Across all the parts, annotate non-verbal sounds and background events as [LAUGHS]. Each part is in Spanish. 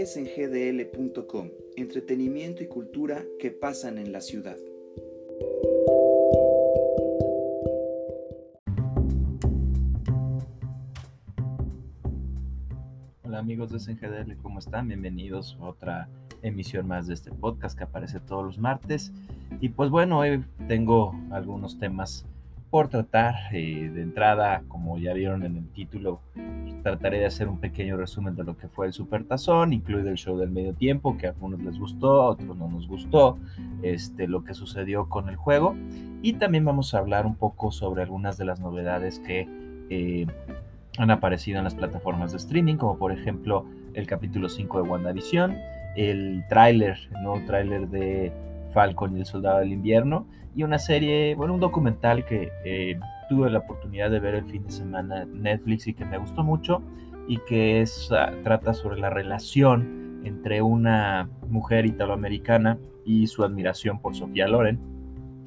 es en gdl.com, entretenimiento y cultura que pasan en la ciudad. Hola amigos de SNGDL, ¿cómo están? Bienvenidos a otra emisión más de este podcast que aparece todos los martes. Y pues bueno, hoy tengo algunos temas por tratar. Eh, de entrada, como ya vieron en el título, trataré de hacer un pequeño resumen de lo que fue el Super Tazón, incluido el show del medio tiempo, que a algunos les gustó, a otros no nos gustó, este, lo que sucedió con el juego. Y también vamos a hablar un poco sobre algunas de las novedades que eh, han aparecido en las plataformas de streaming, como por ejemplo el capítulo 5 de WandaVision, el tráiler, nuevo tráiler de Falcon y el Soldado del Invierno, y una serie, bueno, un documental que eh, tuve la oportunidad de ver el fin de semana Netflix y que me gustó mucho, y que es, ah, trata sobre la relación entre una mujer italoamericana y su admiración por Sofía Loren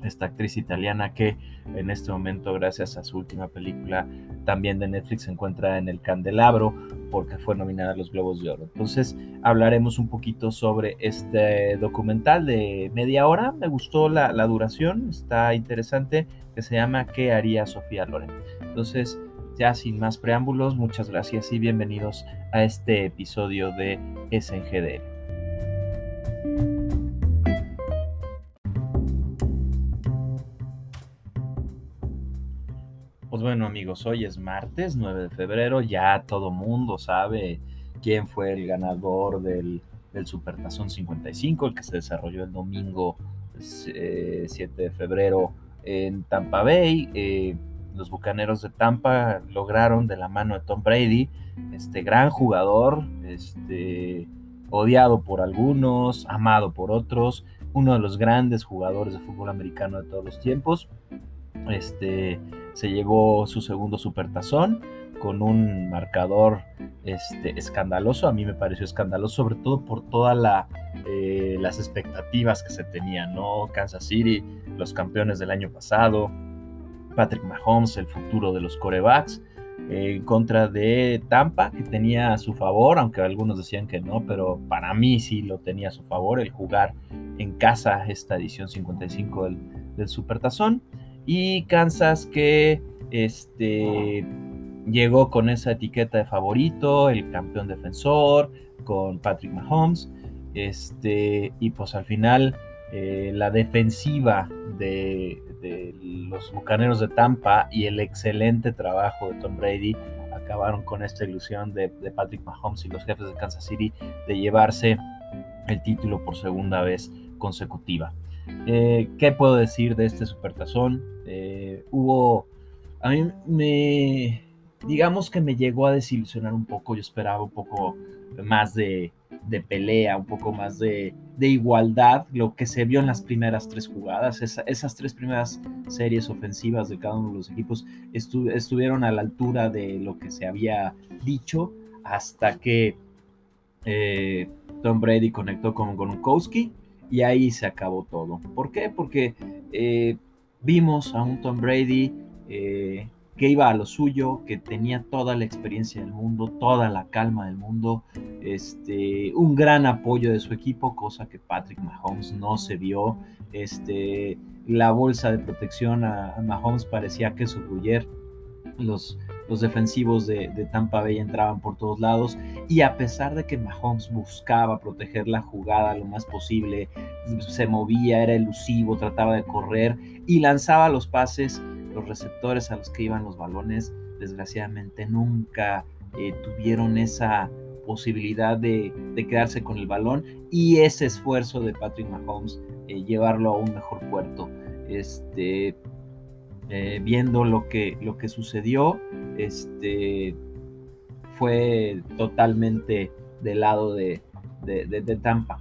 esta actriz italiana que en este momento, gracias a su última película también de Netflix, se encuentra en el candelabro porque fue nominada a los Globos de Oro. Entonces hablaremos un poquito sobre este documental de media hora. Me gustó la, la duración, está interesante, que se llama ¿Qué haría Sofía Loren? Entonces, ya sin más preámbulos, muchas gracias y bienvenidos a este episodio de SNGDL. Pues bueno amigos, hoy es martes 9 de febrero, ya todo mundo sabe quién fue el ganador del, del Supertazón 55, el que se desarrolló el domingo 7 eh, de febrero en Tampa Bay. Eh, los Bucaneros de Tampa lograron de la mano de Tom Brady, este gran jugador, este, odiado por algunos, amado por otros, uno de los grandes jugadores de fútbol americano de todos los tiempos. Este, se llevó su segundo supertazón con un marcador este, escandaloso. A mí me pareció escandaloso, sobre todo por todas eh, las expectativas que se tenían, ¿no? Kansas City, los campeones del año pasado, Patrick Mahomes, el futuro de los corebacks, en contra de Tampa, que tenía a su favor, aunque algunos decían que no, pero para mí sí lo tenía a su favor el jugar en casa esta edición 55 del, del Supertazón y Kansas que este, llegó con esa etiqueta de favorito, el campeón defensor, con Patrick Mahomes, este, y pues al final eh, la defensiva de, los Bucaneros de Tampa y el excelente trabajo de Tom Brady acabaron con esta ilusión de, de Patrick Mahomes y los jefes de Kansas City de llevarse el título por segunda vez consecutiva. Eh, ¿Qué puedo decir de este supertazón? Eh, hubo, a mí me, digamos que me llegó a desilusionar un poco, yo esperaba un poco más de, pelea, un poco más de, igualdad, lo que se vio en las primeras tres jugadas, esas tres primeras series ofensivas de cada uno de los equipos estuvieron a la altura de lo que se había dicho hasta que eh, Tom Brady conectó con Gronkowski y ahí se acabó todo. ¿Por qué? Porque eh, vimos a un Tom Brady eh, que iba a lo suyo, que tenía toda la experiencia del mundo, toda la calma del mundo, este, un gran apoyo de su equipo, cosa que Patrick Mahomes no se vio. Este, la bolsa de protección a, Mahomes parecía que su los los defensivos de, Tampa Bay entraban por todos lados y a pesar de que Mahomes buscaba proteger la jugada lo más posible, se movía, era elusivo, trataba de correr y lanzaba los pases, los receptores a los que iban los balones, desgraciadamente nunca eh, tuvieron esa posibilidad de, quedarse con el balón y ese esfuerzo de Patrick Mahomes eh, llevarlo a un mejor puerto. Este, eh, viendo lo que, lo que sucedió, este, fue totalmente del lado de, de, Tampa.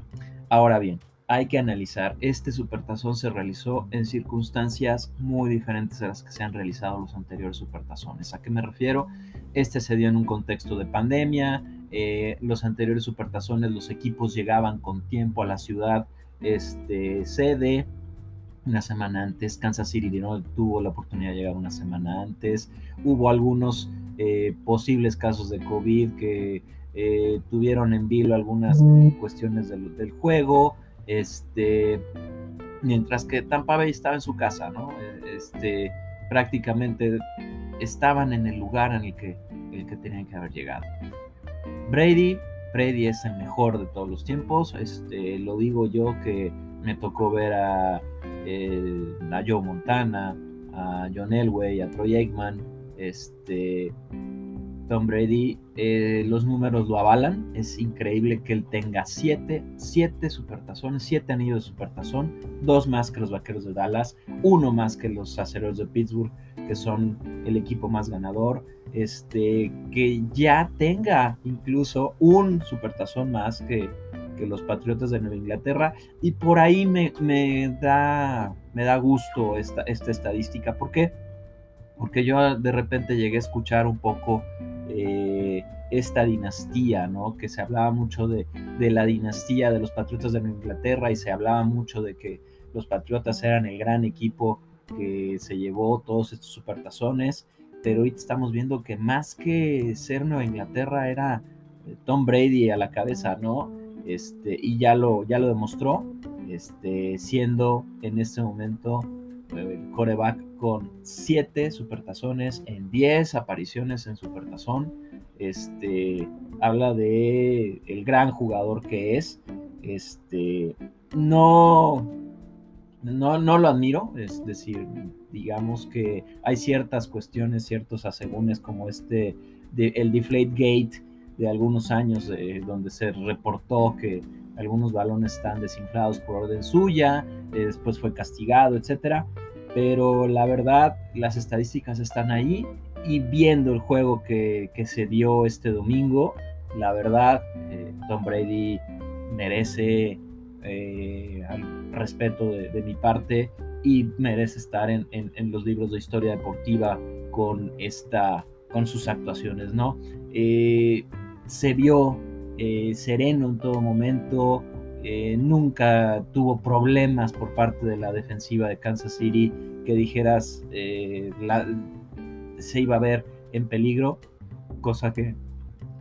Ahora bien, hay que analizar, este supertazón se realizó en circunstancias muy diferentes a las que se han realizado los anteriores supertazones. ¿A qué me refiero? Este se dio en un contexto de pandemia, eh, los anteriores supertazones, los equipos llegaban con tiempo a la ciudad este, sede, una semana antes. Kansas City ¿no? tuvo la oportunidad de llegar una semana antes. Hubo algunos eh, posibles casos de COVID que eh, tuvieron en vilo algunas cuestiones del, del, juego, este, mientras que Tampa Bay estaba en su casa, ¿no? Este, prácticamente estaban en el lugar en el que, el que tenían que haber llegado. Brady, Brady es el mejor de todos los tiempos, este, lo digo yo que me tocó ver a, eh, Joe Montana, a John Elway, a Troy Aikman, este, Tom Brady, eh, los números lo avalan. Es increíble que él tenga siete, siete supertazones, siete anillos de supertazón, dos más que los vaqueros de Dallas, uno más que los aceros de Pittsburgh, que son el equipo más ganador. Este, que ya tenga incluso un supertazón más que, que los Patriotas de Nueva Inglaterra. Y por ahí me, me da, me da gusto esta, esta estadística. ¿Por qué? Porque yo de repente llegué a escuchar un poco eh, esta dinastía, ¿no? Que se hablaba mucho de, la dinastía de los Patriotas de Inglaterra y se hablaba mucho de que los Patriotas eran el gran equipo que se llevó todos estos supertazones, pero hoy estamos viendo que más que ser Nueva Inglaterra era eh, Tom Brady a la cabeza, ¿no? Este, y ya lo, ya lo demostró, este, siendo en este momento el coreback con 7 supertazones en 10 apariciones en supertazón. Este, habla de el gran jugador que es. Este, no, no, no lo admiro, es decir, digamos que hay ciertas cuestiones, ciertos asegúnes como este, de, el Deflate Gate de algunos años, donde se reportó que algunos balones están desinflados por orden suya, eh, después fue castigado, etcétera pero la verdad las estadísticas están ahí y viendo el juego que, se dio este domingo, la verdad eh, Tom Brady merece eh, respeto de, mi parte y merece estar en, los libros de historia deportiva con, esta, con sus actuaciones, ¿no? Se vio sereno en todo momento, eh, nunca tuvo problemas por parte de la defensiva de Kansas City que dijeras eh, se iba a ver en peligro, cosa que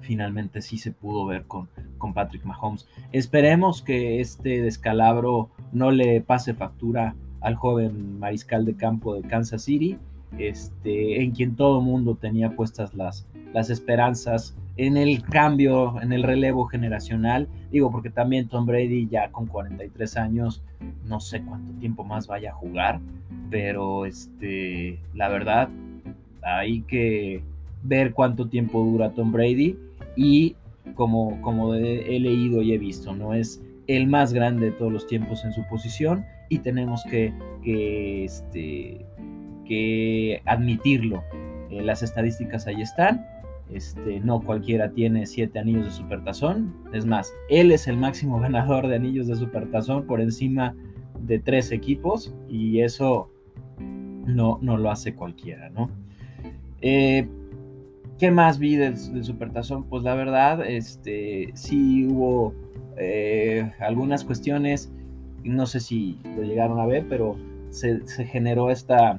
finalmente sí se pudo ver con, con Patrick Mahomes. Esperemos que este descalabro no le pase factura al joven mariscal de campo de Kansas City, este, en quien todo mundo tenía puestas las, las esperanzas en el cambio, en el relevo generacional. Digo, porque también Tom Brady ya con 43 años, no sé cuánto tiempo más vaya a jugar, pero este, la verdad, hay que ver cuánto tiempo dura Tom Brady y como, como he, leído y he visto, no es el más grande de todos los tiempos en su posición y tenemos que, que, este, que admitirlo. Eh, las estadísticas ahí están este, no cualquiera tiene siete anillos de supertazón. Es más, él es el máximo [LAUGHS] ganador de anillos de supertazón por encima de tres equipos y eso no, no lo hace cualquiera, ¿no? Eh, ¿Qué más vi del, supertazón? Pues la verdad, este, sí hubo eh, algunas cuestiones, no sé si lo llegaron a ver, pero se, generó esta,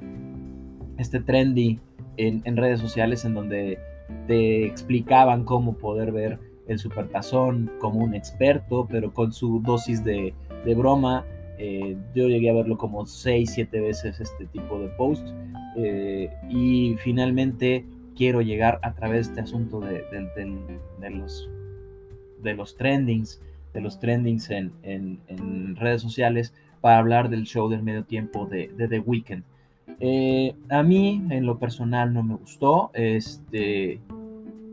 este trendy en, en redes sociales en donde te explicaban cómo poder ver el supertazón como un experto, pero con su dosis de, broma. Eh, yo llegué a verlo como 6, 7 veces este tipo de post. Eh, y finalmente quiero llegar a través de este asunto de, los, de los trendings, de los trendings en, redes sociales para hablar del show del medio tiempo de, de The Weeknd. Eh, a mí, en lo personal, no me gustó. Este,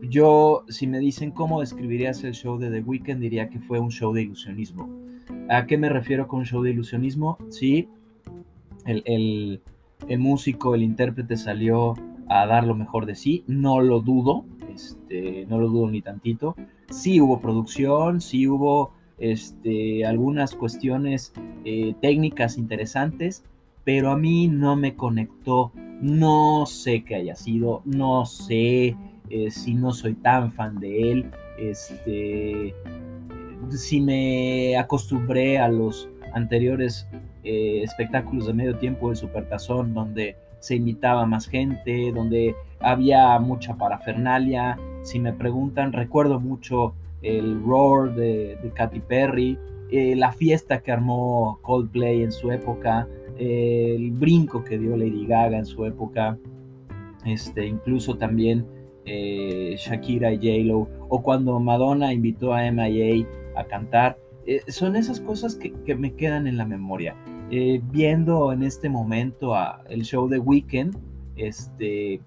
yo, si me dicen cómo describirías el show de The Weeknd, diría que fue un show de ilusionismo. ¿A qué me refiero con un show de ilusionismo? Sí, el, músico, el intérprete salió a dar lo mejor de sí, no lo dudo, este, no lo dudo ni tantito. Sí hubo producción, sí hubo este, algunas cuestiones eh, técnicas interesantes, pero a mí no me conectó. No sé qué haya sido, no sé eh, si no soy tan fan de él, este, si me acostumbré a los anteriores eh, espectáculos de medio tiempo del Supertazón, donde se invitaba más gente, donde había mucha parafernalia si me preguntan, recuerdo mucho el Roar de, de Katy Perry, eh, la fiesta que armó Coldplay en su época, eh, el brinco que dio Lady Gaga en su época, este, incluso también eh, Shakira y J-Lo, o cuando Madonna invitó a MIA a cantar. son esas cosas que, me quedan en la memoria. viendo en este momento el show de Weekend, este,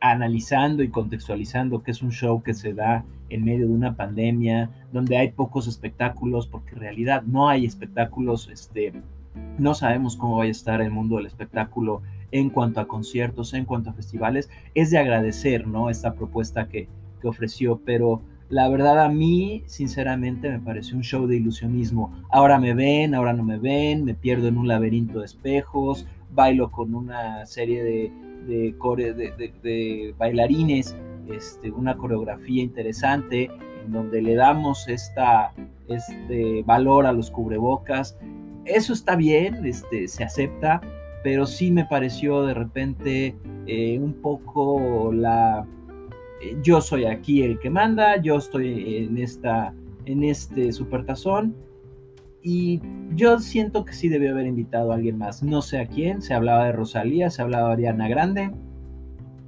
analizando y contextualizando que es un show que se da en medio de una pandemia, donde hay pocos espectáculos, porque en realidad no hay espectáculos, este, no sabemos cómo va a estar el mundo del espectáculo en cuanto a conciertos, en cuanto a festivales, es de agradecer, ¿no? Esta propuesta que, que ofreció, pero la verdad a mí, sinceramente, me pareció un show de ilusionismo. Ahora me ven, ahora no me ven, me pierdo en un laberinto de espejos, bailo con una serie de, de, de, de bailarines este, una coreografía interesante en donde le damos esta, este valor a los cubrebocas. Eso está bien, este, se acepta, pero sí me pareció de repente eh, un poco la... Eh, yo soy aquí el que manda, yo estoy en, esta, en este supertazón y yo siento que sí debió haber invitado a alguien más. No sé a quién, se hablaba de Rosalía, se hablaba de Ariana Grande,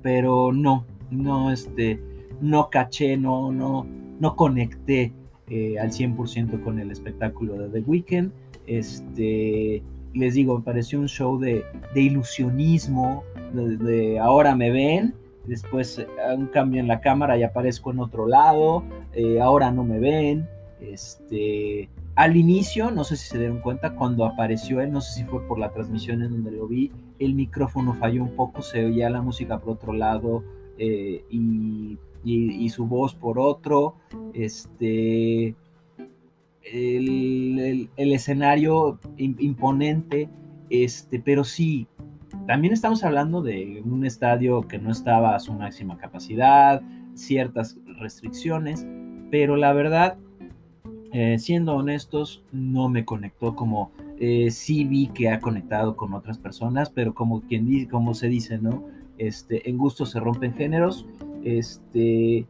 pero no, no, este, no caché, no, no, no conecté eh, al 100% con el espectáculo de The Weeknd. Este, les digo, me pareció un show de, ilusionismo, de, ahora me ven, después eh, un cambio en la cámara y aparezco en otro lado, eh, ahora no me ven. Este, al inicio, no sé si se dieron cuenta, cuando apareció él, no sé si fue por la transmisión en donde lo vi, el micrófono falló un poco, se oía la música por otro lado, eh, y, su voz por otro. Este, el, escenario imponente, este, pero sí, también estamos hablando de un estadio que no estaba a su máxima capacidad, ciertas restricciones, pero la verdad, eh, siendo honestos, no me conectó como eh, sí vi que ha conectado con otras personas, pero como quien dice, como se dice, ¿no? Este, en gusto se rompen géneros. Este,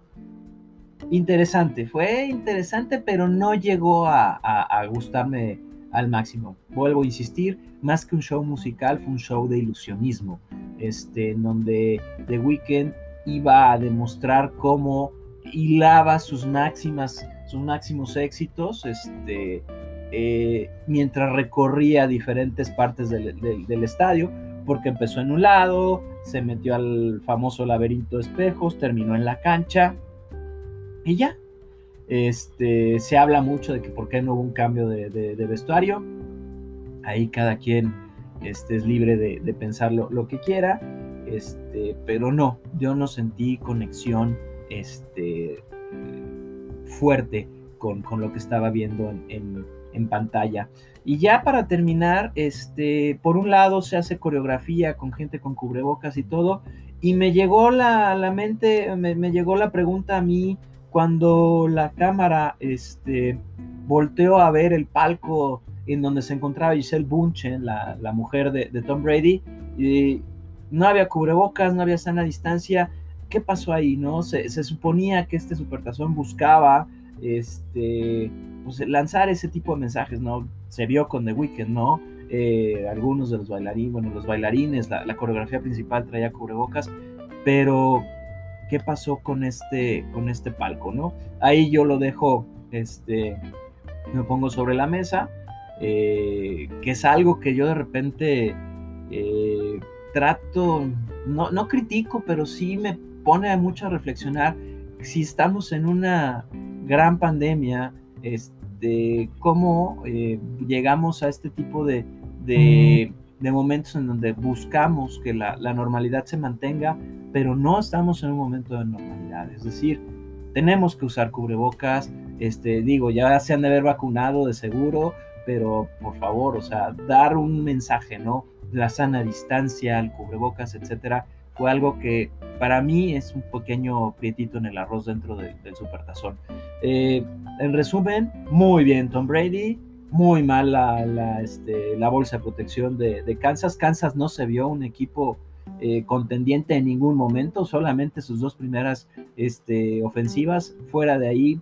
interesante, fue interesante, pero no llegó a, gustarme al máximo. Vuelvo a insistir, más que un show musical, fue un show de ilusionismo, este, en donde The Weeknd iba a demostrar cómo hilaba sus máximas, sus máximos éxitos, este, eh, mientras recorría diferentes partes del estadio porque empezó en un lado, se metió al famoso laberinto de espejos, terminó en la cancha y ya. Este, se habla mucho de que por qué no hubo un cambio de, vestuario. Ahí cada quien este, es libre de, pensar lo, que quiera. Este, pero no, yo no sentí conexión este, fuerte con, lo que estaba viendo en, en pantalla. Y ya para terminar, este, por un lado se hace coreografía con gente con cubrebocas y todo, y me llegó la, la mente, me, llegó la pregunta a mí cuando la cámara este, volteó a ver el palco en donde se encontraba Giselle Bunchen, la, mujer de, Tom Brady, y no había cubrebocas, no había sana distancia. ¿Qué pasó ahí? No? Se, se suponía que este supertazón buscaba este, pues, lanzar ese tipo de mensajes, ¿no? Se vio con The Weeknd, ¿no? Eh, algunos de los bailarines, bueno, los bailarines, la, coreografía principal traía cubrebocas, pero ¿qué pasó con este, con este palco, no? Ahí yo lo dejo, este, me pongo sobre la mesa, eh, que es algo que yo de repente eh, trato, no, no critico, pero sí me pone mucho a reflexionar si estamos en una gran pandemia, este, cómo eh, llegamos a este tipo de, de, momentos en donde buscamos que la, normalidad se mantenga, pero no estamos en un momento de normalidad. Es decir, tenemos que usar cubrebocas, este, digo, ya se han de haber vacunado de seguro, pero por favor, o sea, dar un mensaje, ¿no? La sana distancia, el cubrebocas, etcétera, fue algo que para mí es un pequeño prietito en el arroz dentro del supertazón. Eh, en resumen, muy bien Tom Brady, muy mal la, este, la bolsa de protección de, Kansas. Kansas no se vio un equipo eh, contendiente en ningún momento, solamente sus dos primeras este, ofensivas, fuera de ahí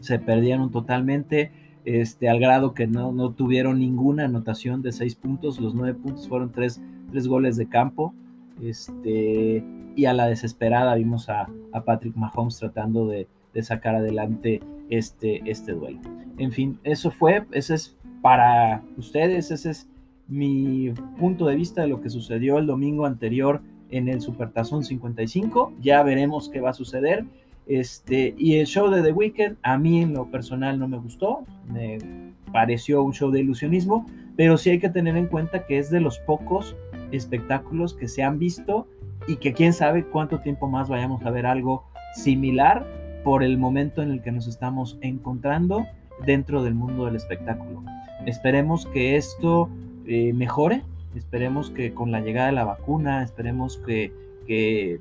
se perdieron totalmente, este, al grado que no, no tuvieron ninguna anotación de seis puntos, los nueve puntos fueron tres, tres goles de campo, este, y a la desesperada vimos a, a Patrick Mahomes tratando de, de, sacar adelante este, este duelo. En fin, eso fue, ese es para ustedes, ese es mi punto de vista de lo que sucedió el domingo anterior en el Supertazón 55. Ya veremos qué va a suceder. Este, y el show de The Weeknd, a mí en lo personal no me gustó, me pareció un show de ilusionismo, pero sí hay que tener en cuenta que es de los pocos espectáculos que se han visto y que quién sabe cuánto tiempo más vayamos a ver algo similar por el momento en el que nos estamos encontrando dentro del mundo del espectáculo. Esperemos que esto eh, mejore, esperemos que con la llegada de la vacuna, esperemos que, que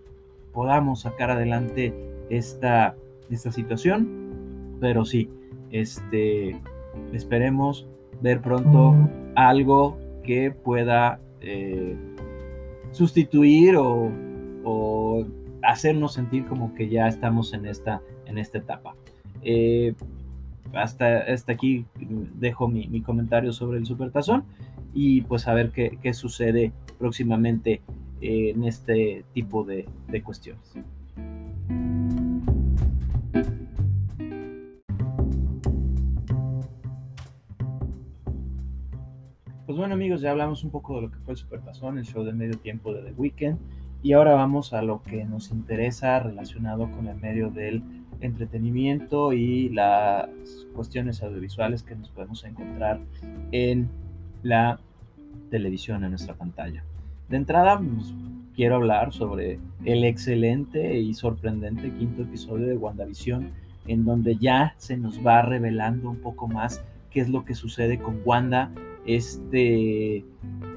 podamos sacar adelante esta, esta situación, pero sí, este, esperemos ver pronto algo que pueda eh, sustituir o, o, hacernos sentir como que ya estamos en esta, en esta etapa. Eh, hasta, hasta aquí dejo mi, mi, comentario sobre el supertazón y pues a ver qué, qué sucede próximamente en este tipo de, de cuestiones. Pues bueno amigos, ya hablamos un poco de lo que fue el Supertazón, el show de medio tiempo de The Weeknd, y ahora vamos a lo que nos interesa relacionado con el medio del entretenimiento y las cuestiones audiovisuales que nos podemos encontrar en la televisión, en nuestra pantalla. De entrada, pues, quiero hablar sobre el excelente y sorprendente quinto episodio de WandaVision, en donde ya se nos va revelando un poco más qué es lo que sucede con Wanda este,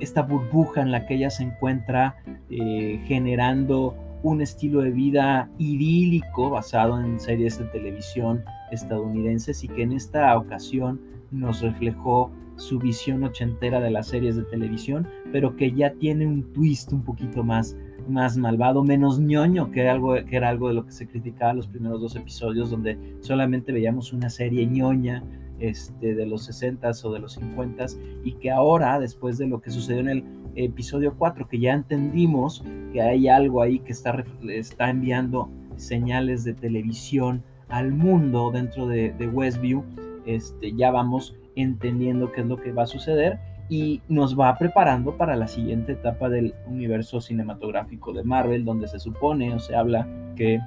esta burbuja en la que ella se encuentra eh, generando un estilo de vida idílico basado en series de televisión estadounidenses y que en esta ocasión nos reflejó su visión ochentera de las series de televisión, pero que ya tiene un twist un poquito más, más malvado, menos ñoño, que era, algo, que era algo de lo que se criticaba los primeros dos episodios, donde solamente veíamos una serie ñoña este, de los 60s o de los 50s y que ahora, después de lo que sucedió en el episodio 4, que ya entendimos que hay algo ahí que está, está enviando señales de televisión al mundo dentro de, de Westview, este, ya vamos entendiendo qué es lo que va a suceder y nos va preparando para la siguiente etapa del universo cinematográfico de Marvel, donde se supone o se habla que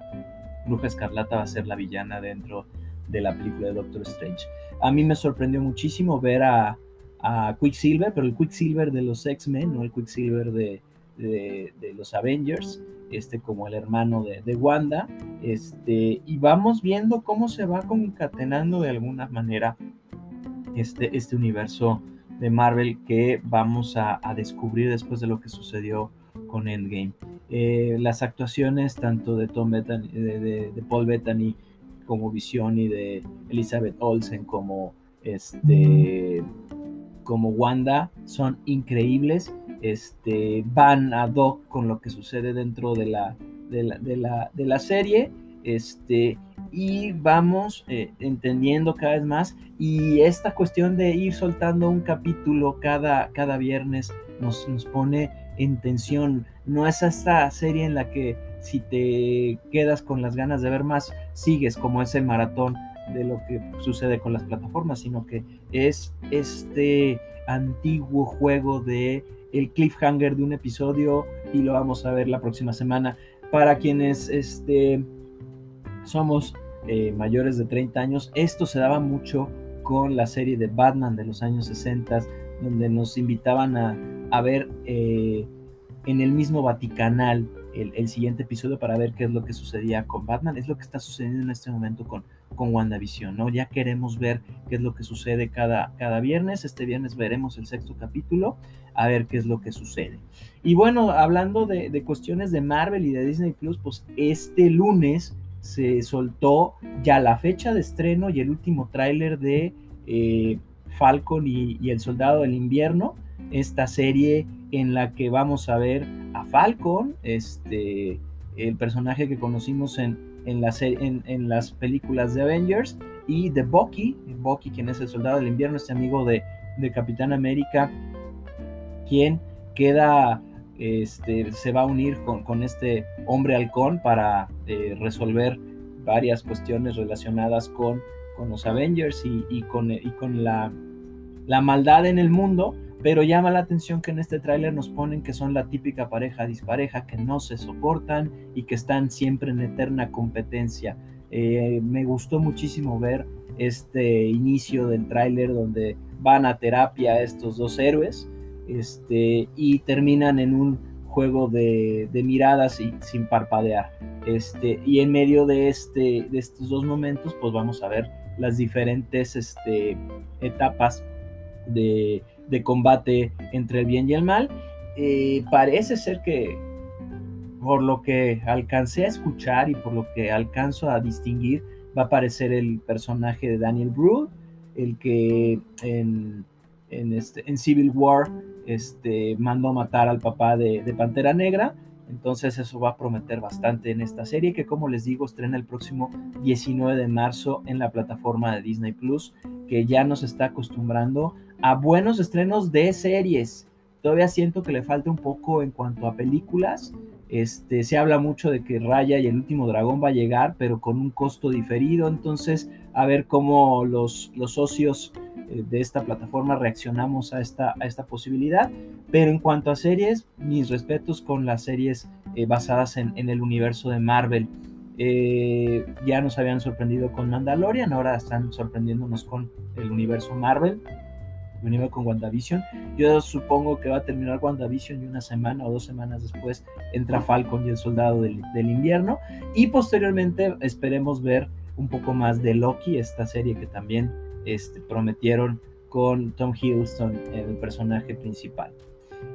Bruja Escarlata va a ser la villana dentro de la película de Doctor Strange. A mí me sorprendió muchísimo ver a, a Quicksilver, pero el Quicksilver de los X-Men, no el Quicksilver de, de, de, los Avengers, este, como el hermano de, de, Wanda, este, y vamos viendo cómo se va concatenando de alguna manera este, este universo de Marvel que vamos a, descubrir después de lo que sucedió con Endgame. Eh, las actuaciones tanto de Tom Bettany, de, de Paul Bettany como Visión y de Elizabeth Olsen como este como Wanda son increíbles este van a hoc con lo que sucede dentro de la de la, de la, de la serie este y vamos eh, entendiendo cada vez más y esta cuestión de ir soltando un capítulo cada, cada viernes nos, nos pone en tensión no es esta serie en la que si te quedas con las ganas de ver más, sigues como ese maratón de lo que sucede con las plataformas, sino que es este antiguo juego de el cliffhanger de un episodio y lo vamos a ver la próxima semana. Para quienes este, somos eh, mayores de 30 años, esto se daba mucho con la serie de Batman de los años 60, donde nos invitaban a, ver eh, en el mismo Vaticanal el, siguiente episodio para ver qué es lo que sucedía con Batman. Es lo que está sucediendo en este momento con, con WandaVision, ¿no? Ya queremos ver qué es lo que sucede cada, cada viernes. Este viernes veremos el sexto capítulo, a ver qué es lo que sucede. Y bueno, hablando de cuestiones de Marvel y de Disney Plus, pues este lunes se soltó ya la fecha de estreno y el último tráiler de eh, Falcon y, el Soldado del Invierno esta serie en la que vamos a ver a Falcon, este, el personaje que conocimos en, en, en, las películas de Avengers, y de Bucky, Bucky quien es el soldado del invierno, este amigo de, de Capitán América, quien queda, este, se va a unir con, este hombre halcón para eh, resolver varias cuestiones relacionadas con, con los Avengers y, con, y con la, la maldad en el mundo pero llama la atención que en este tráiler nos ponen que son la típica pareja dispareja, que no se soportan y que están siempre en eterna competencia. Eh, me gustó muchísimo ver este inicio del tráiler donde van a terapia estos dos héroes este, y terminan en un juego de, miradas y sin parpadear. Este, y en medio de, este, de estos dos momentos, pues vamos a ver las diferentes este, etapas de, de combate entre el bien y el mal. Eh, parece ser que, por lo que alcancé a escuchar y por lo que alcanzo a distinguir, va a aparecer el personaje de Daniel Brühl, el que en, este, en Civil War este, mandó matar al papá de, Pantera Negra. Entonces eso va a prometer bastante en esta serie que como les digo estrena el próximo 19 de marzo en la plataforma de Disney Plus que ya nos está acostumbrando a buenos estrenos de series. Todavía siento que le falta un poco en cuanto a películas. Este, se habla mucho de que Raya y el último dragón va a llegar, pero con un costo diferido. Entonces, a ver cómo los, socios de esta plataforma reaccionamos a esta, a esta posibilidad. Pero en cuanto a series, mis respetos con las series eh, basadas en, en, el universo de Marvel. Eh, ya nos habían sorprendido con Mandalorian, ahora están sorprendiéndonos con el universo Marvel venimos con WandaVision. Yo supongo que va a terminar WandaVision y una semana o dos semanas después entra Falcon y el Soldado del, Invierno. Y posteriormente esperemos ver un poco más de Loki, esta serie que también este, prometieron con Tom Hiddleston, el personaje principal.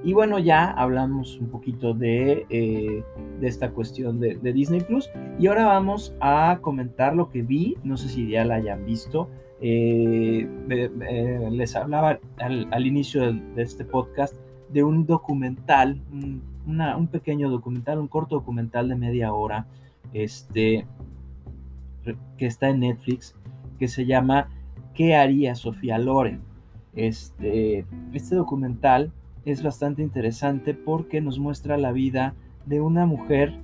Y bueno, ya hablamos un poquito de, eh, de esta cuestión de, Disney Plus. Y ahora vamos a comentar lo que vi. No sé si ya la hayan visto. Eh, les hablaba al, inicio de, este podcast de un documental, un, pequeño documental, un corto documental de media hora, este, que está en Netflix, que se llama ¿Qué haría Sofía Loren? Este, este documental es bastante interesante porque nos muestra la vida de una mujer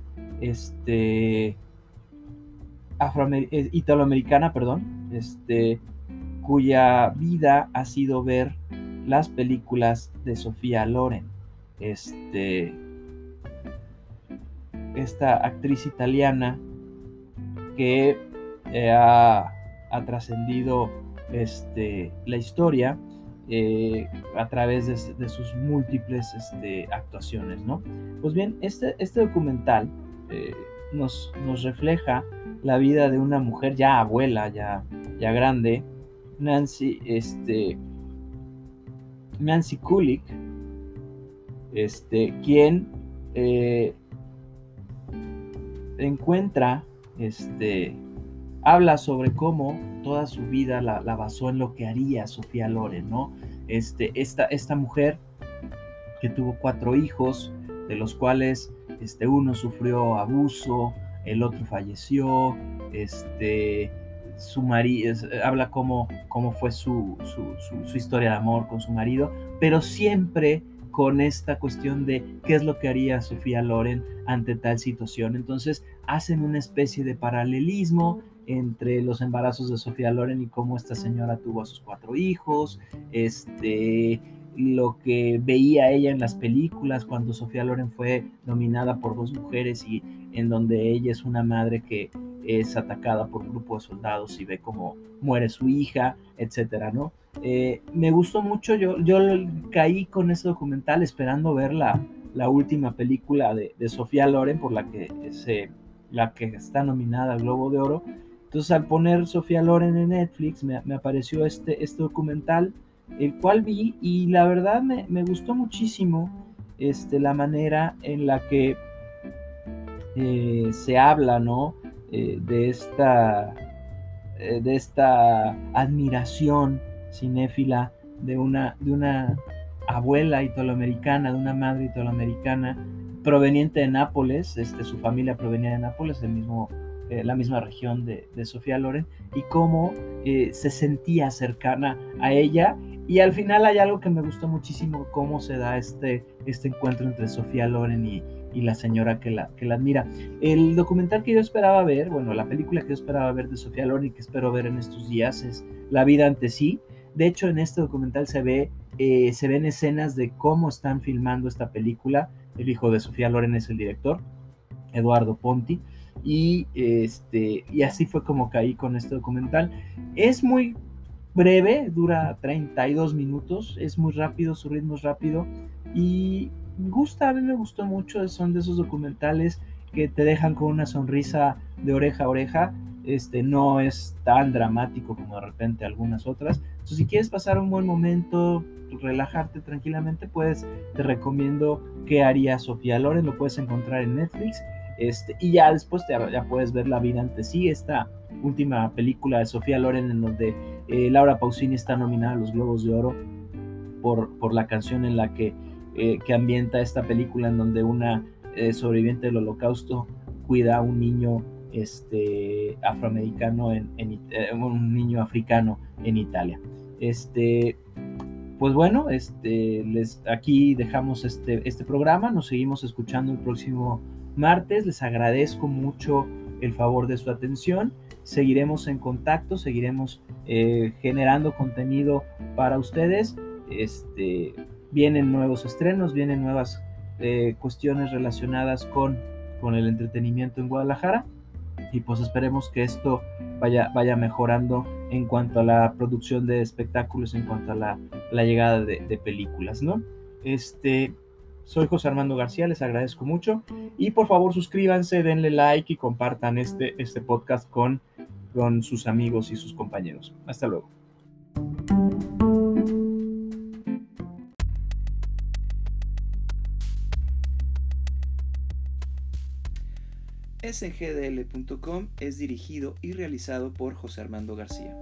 este, eh, italoamericana, perdón, este, cuya vida ha sido ver las películas de Sofía Loren. Este, esta actriz italiana que eh, ha, trascendido este, la historia eh, a través de, sus múltiples este, actuaciones. ¿no? Pues bien, este, este documental nos, nos refleja la vida de una mujer ya abuela, ya, ya grande, Nancy, este, Nancy Kulik, este, quien eh, encuentra, este, habla sobre cómo toda su vida la, basó en lo que haría Sofía Loren, ¿no? Este, esta, esta mujer que tuvo cuatro hijos, de los cuales este, uno sufrió abuso, el otro falleció, este, su marido, habla cómo, cómo fue su, su, historia de amor con su marido, pero siempre con esta cuestión de qué es lo que haría Sofía Loren ante tal situación. Entonces hacen una especie de paralelismo entre los embarazos de Sofía Loren y cómo esta señora tuvo a sus cuatro hijos, este, lo que veía ella en las películas cuando Sofía Loren fue nominada por dos mujeres y en donde ella es una madre que es atacada por un grupo de soldados y ve cómo muere su hija, etcétera, ¿no? Eh, me gustó mucho, yo, yo caí con ese documental esperando ver la, la última película de, Sofía Loren por la que, la que está nominada al Globo de Oro. Entonces al poner Sofía Loren en Netflix me, me apareció este, este documental el cual vi y la verdad me, gustó muchísimo este, la manera en la que eh, se habla, ¿no? Eh, de, esta, eh, de esta admiración cinéfila de una, de una abuela italoamericana, de una madre italoamericana proveniente de Nápoles, este, su familia provenía de Nápoles, el mismo, eh, la misma región de, Sofía Loren, y cómo eh, se sentía cercana a ella. Y al final hay algo que me gustó muchísimo, cómo se da este, este encuentro entre Sofía Loren y, y la señora que la, que la admira. El documental que yo esperaba ver, bueno, la película que yo esperaba ver de Sofía Loren y que espero ver en estos días es La vida ante sí. De hecho, en este documental se ve, eh, se ven escenas de cómo están filmando esta película. El hijo de Sofía Loren es el director, Eduardo Ponti. Y, este, y así fue como caí con este documental. Es muy breve, dura 32 minutos, es muy rápido, su ritmo es rápido y gusta, a mí me gustó mucho, son de esos documentales que te dejan con una sonrisa de oreja a oreja, este, no es tan dramático como de repente algunas otras. Entonces, si quieres pasar un buen momento, relajarte tranquilamente, pues te recomiendo que haría Sofía Loren, lo puedes encontrar en Netflix. Este, y ya después ya puedes ver La vida ante sí, esta última película de Sofía Loren en donde eh, Laura Pausini está nominada a los Globos de Oro por, por la canción en la que eh, que ambienta esta película en donde una eh, sobreviviente del holocausto cuida a un niño este, afroamericano, en, eh, un niño africano en Italia. Este, pues bueno, este, les, aquí dejamos este, este programa, nos seguimos escuchando el próximo martes, les agradezco mucho el favor de su atención, seguiremos en contacto, seguiremos generando contenido para ustedes. Este, vienen nuevos estrenos, vienen nuevas eh, cuestiones relacionadas con, con el entretenimiento en Guadalajara y pues esperemos que esto vaya, vaya mejorando en cuanto a la producción de espectáculos, en cuanto a la, llegada de, películas, ¿no? Este, soy José Armando García, les agradezco mucho y por favor suscríbanse, denle like y compartan este, este podcast con, con sus amigos y sus compañeros. Hasta luego. sgdl.com es dirigido y realizado por José Armando García.